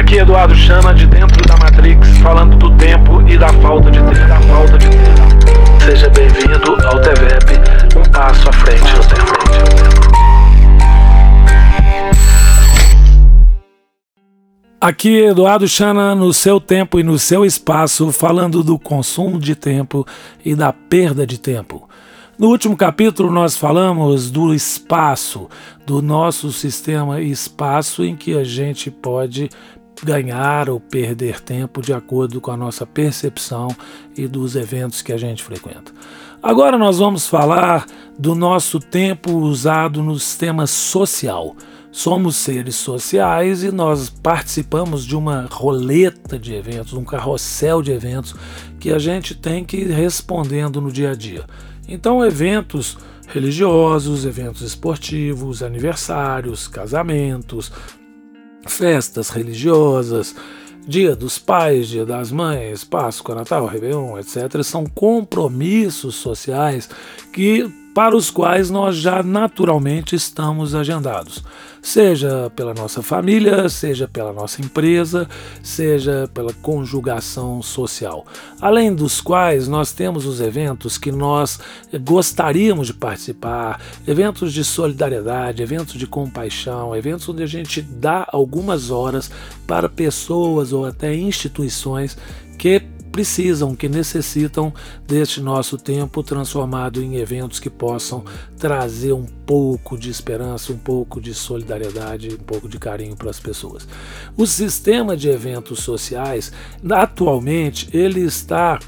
Aqui Eduardo Chama de dentro da Matrix, falando do tempo e da falta de tempo. Da falta de tempo. Seja bem-vindo ao TVEP, um passo à frente no tempo. Aqui Eduardo Chana no seu tempo e no seu espaço, falando do consumo de tempo e da perda de tempo. No último capítulo, nós falamos do espaço, do nosso sistema espaço em que a gente pode ganhar ou perder tempo de acordo com a nossa percepção e dos eventos que a gente frequenta. Agora nós vamos falar do nosso tempo usado no sistema social. Somos seres sociais e nós participamos de uma roleta de eventos, um carrossel de eventos que a gente tem que ir respondendo no dia a dia. Então, eventos religiosos, eventos esportivos, aniversários, casamentos, festas religiosas, Dia dos Pais, Dia das Mães, Páscoa, Natal, Réveillon, etc., são compromissos sociais que para os quais nós já naturalmente estamos agendados, seja pela nossa família, seja pela nossa empresa, seja pela conjugação social. Além dos quais nós temos os eventos que nós gostaríamos de participar, eventos de solidariedade, eventos de compaixão, eventos onde a gente dá algumas horas para pessoas ou até instituições que precisam, que necessitam deste nosso tempo transformado em eventos que possam trazer um pouco de esperança, um pouco de solidariedade, um pouco de carinho para as pessoas. O sistema de eventos sociais, atualmente, ele está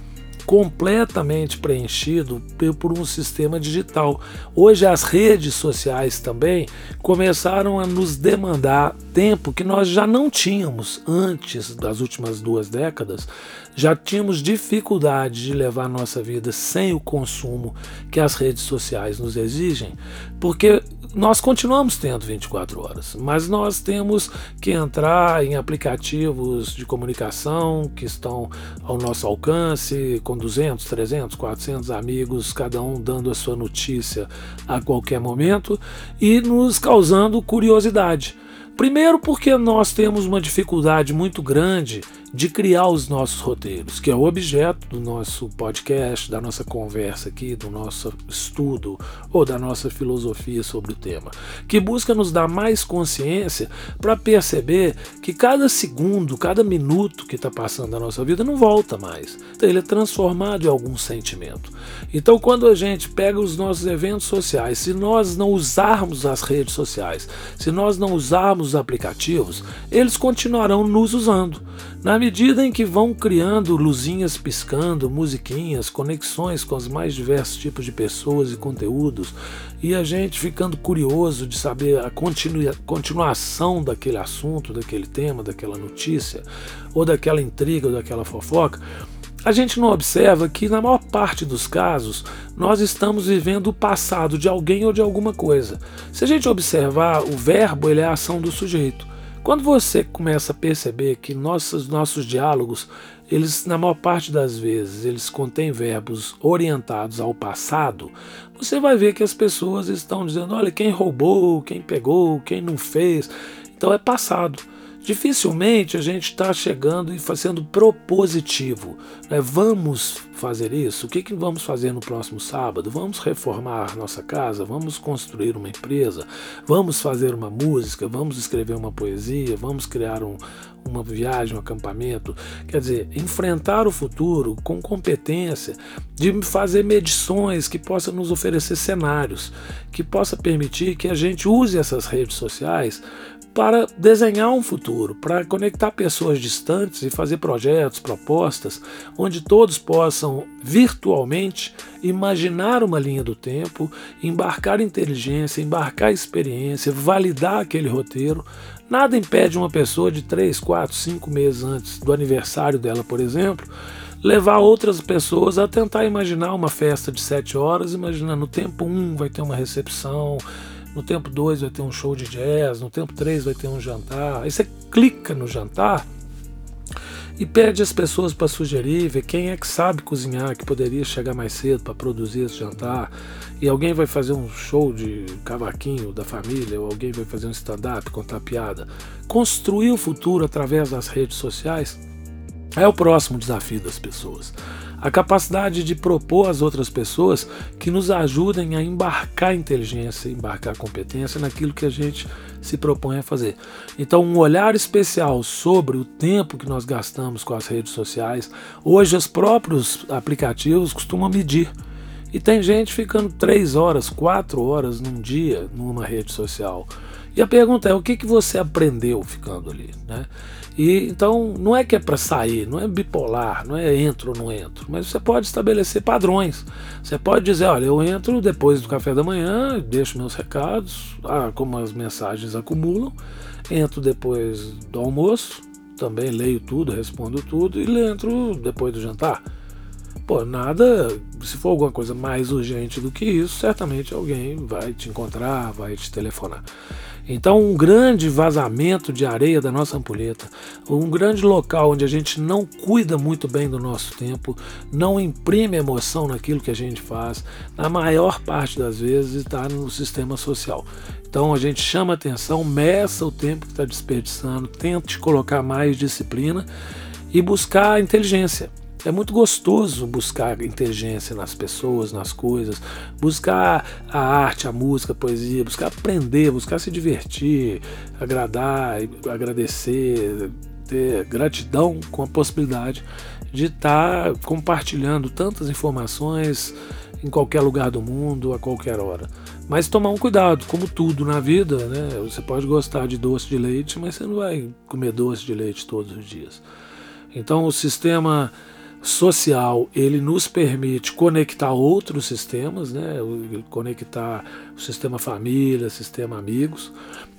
completamente preenchido por um sistema digital. Hoje as redes sociais também começaram a nos demandar tempo que nós já não tínhamos antes das últimas duas décadas. Já tínhamos dificuldade de levar nossa vida sem o consumo que as redes sociais nos exigem, porque nós continuamos tendo 24 horas, mas nós temos que entrar em aplicativos de comunicação que estão ao nosso alcance, com 200, 300, 400 amigos, cada um dando a sua notícia a qualquer momento e nos causando curiosidade. Primeiro, porque nós temos uma dificuldade muito grande de criar os nossos roteiros, que é o objeto do nosso podcast, da nossa conversa aqui, do nosso estudo ou da nossa filosofia sobre o tema, que busca nos dar mais consciência para perceber que cada segundo, cada minuto que está passando na nossa vida não volta mais. Ele é transformado em algum sentimento. Então, quando a gente pega os nossos eventos sociais, se nós não usarmos as redes sociais, se nós não usarmos os aplicativos, eles continuarão nos usando. Na medida em que vão criando luzinhas piscando, musiquinhas, conexões com os mais diversos tipos de pessoas e conteúdos, e a gente ficando curioso de saber a continua, continuação daquele assunto, daquele tema, daquela notícia, ou daquela intriga, ou daquela fofoca, a gente não observa que, na maior parte dos casos, nós estamos vivendo o passado de alguém ou de alguma coisa. Se a gente observar, o verbo ele é a ação do sujeito. Quando você começa a perceber que nossos, nossos diálogos, eles na maior parte das vezes, eles contêm verbos orientados ao passado, você vai ver que as pessoas estão dizendo, olha, quem roubou, quem pegou, quem não fez. Então é passado. Dificilmente a gente está chegando e fazendo propositivo. Né? Vamos fazer isso? O que, que vamos fazer no próximo sábado? Vamos reformar nossa casa? Vamos construir uma empresa? Vamos fazer uma música? Vamos escrever uma poesia? Vamos criar um, uma viagem, um acampamento? Quer dizer, enfrentar o futuro com competência de fazer medições que possam nos oferecer cenários, que possa permitir que a gente use essas redes sociais para desenhar um futuro, para conectar pessoas distantes e fazer projetos, propostas, onde todos possam virtualmente imaginar uma linha do tempo, embarcar inteligência, embarcar experiência, validar aquele roteiro. Nada impede uma pessoa de 3, 4, 5 meses antes do aniversário dela, por exemplo, levar outras pessoas a tentar imaginar uma festa de 7 horas, imaginando no tempo 1 vai ter uma recepção, no tempo 2 vai ter um show de jazz, no tempo 3 vai ter um jantar. Aí você clica no jantar e pede as pessoas para sugerir, ver quem é que sabe cozinhar, que poderia chegar mais cedo para produzir esse jantar. E alguém vai fazer um show de cavaquinho da família, ou alguém vai fazer um stand-up, contar piada. Construir o futuro através das redes sociais é o próximo desafio das pessoas a capacidade de propor às outras pessoas que nos ajudem a embarcar inteligência, embarcar competência naquilo que a gente se propõe a fazer. Então, um olhar especial sobre o tempo que nós gastamos com as redes sociais. Hoje, os próprios aplicativos costumam medir. E tem gente ficando três horas, quatro horas num dia numa rede social. E a pergunta é: o que, que você aprendeu ficando ali? Né? E então não é que é para sair, não é bipolar, não é entro ou não entro, mas você pode estabelecer padrões. Você pode dizer, olha, eu entro depois do café da manhã, deixo meus recados, ah, como as mensagens acumulam, entro depois do almoço, também leio tudo, respondo tudo e entro depois do jantar. Pô, nada, se for alguma coisa mais urgente do que isso, certamente alguém vai te encontrar, vai te telefonar. Então, um grande vazamento de areia da nossa ampulheta, um grande local onde a gente não cuida muito bem do nosso tempo, não imprime emoção naquilo que a gente faz, na maior parte das vezes está no sistema social. Então a gente chama atenção, meça o tempo que está desperdiçando, tente colocar mais disciplina e buscar inteligência. É muito gostoso buscar inteligência nas pessoas, nas coisas, buscar a arte, a música, a poesia, buscar aprender, buscar se divertir, agradar, agradecer, ter gratidão com a possibilidade de estar compartilhando tantas informações em qualquer lugar do mundo, a qualquer hora. Mas tomar um cuidado, como tudo na vida, né? Você pode gostar de doce de leite, mas você não vai comer doce de leite todos os dias. Então o sistema social ele nos permite conectar outros sistemas, né? conectar o sistema família, sistema amigos.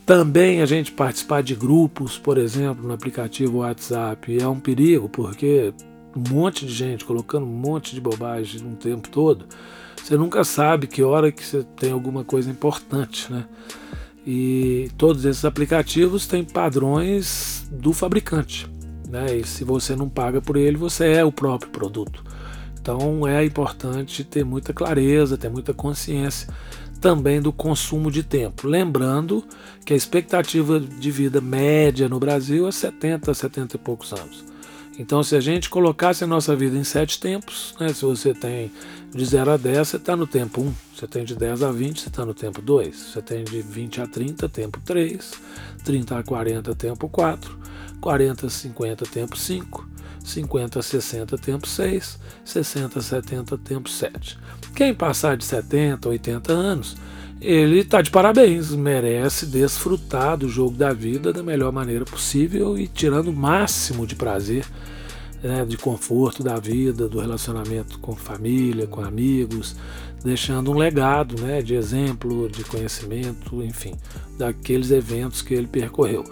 Também a gente participar de grupos, por exemplo, no aplicativo WhatsApp, é um perigo, porque um monte de gente colocando um monte de bobagem no tempo todo, você nunca sabe que hora que você tem alguma coisa importante, né? E todos esses aplicativos têm padrões do fabricante. Né? E se você não paga por ele, você é o próprio produto. Então é importante ter muita clareza, ter muita consciência também do consumo de tempo. Lembrando que a expectativa de vida média no Brasil é 70, 70 e poucos anos. Então, se a gente colocasse a nossa vida em sete tempos, né, se você tem de 0 a 10, você está no tempo 1. Você tem de 10 a 20, você está no tempo 2. Você tem de 20 a 30, tempo 3. 30 a 40, tempo 4. 40 a 50, tempo 5. 50 a 60, tempo 6. 60 a 70, tempo 7. Quem passar de 70, 80 anos, ele está de parabéns, merece desfrutar do jogo da vida da melhor maneira possível e tirando o máximo de prazer, né, de conforto da vida, do relacionamento com família, com amigos, deixando um legado né, de exemplo, de conhecimento, enfim, daqueles eventos que ele percorreu.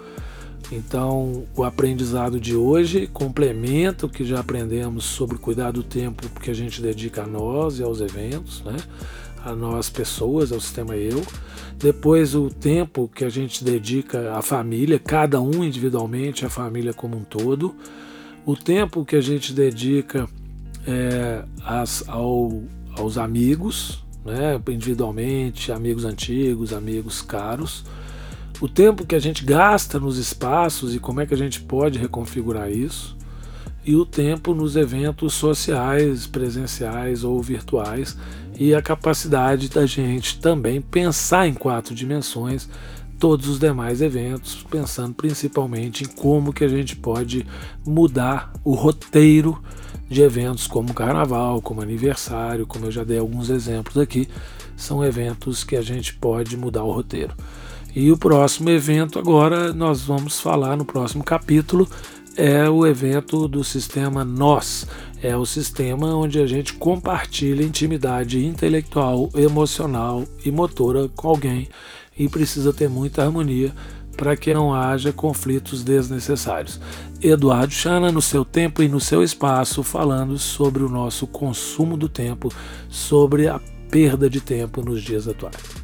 Então, o aprendizado de hoje complementa o que já aprendemos sobre cuidar do tempo que a gente dedica a nós e aos eventos, né? A nós pessoas, ao sistema eu. Depois o tempo que a gente dedica à família, cada um individualmente, a família como um todo. O tempo que a gente dedica é, as, ao, aos amigos, né, individualmente, amigos antigos, amigos caros. O tempo que a gente gasta nos espaços e como é que a gente pode reconfigurar isso e o tempo nos eventos sociais, presenciais ou virtuais, e a capacidade da gente também pensar em quatro dimensões todos os demais eventos, pensando principalmente em como que a gente pode mudar o roteiro de eventos como carnaval, como aniversário, como eu já dei alguns exemplos aqui, são eventos que a gente pode mudar o roteiro. E o próximo evento agora nós vamos falar no próximo capítulo é o evento do sistema Nós. É o sistema onde a gente compartilha intimidade intelectual, emocional e motora com alguém e precisa ter muita harmonia para que não haja conflitos desnecessários. Eduardo Chana, no seu tempo e no seu espaço, falando sobre o nosso consumo do tempo, sobre a perda de tempo nos dias atuais.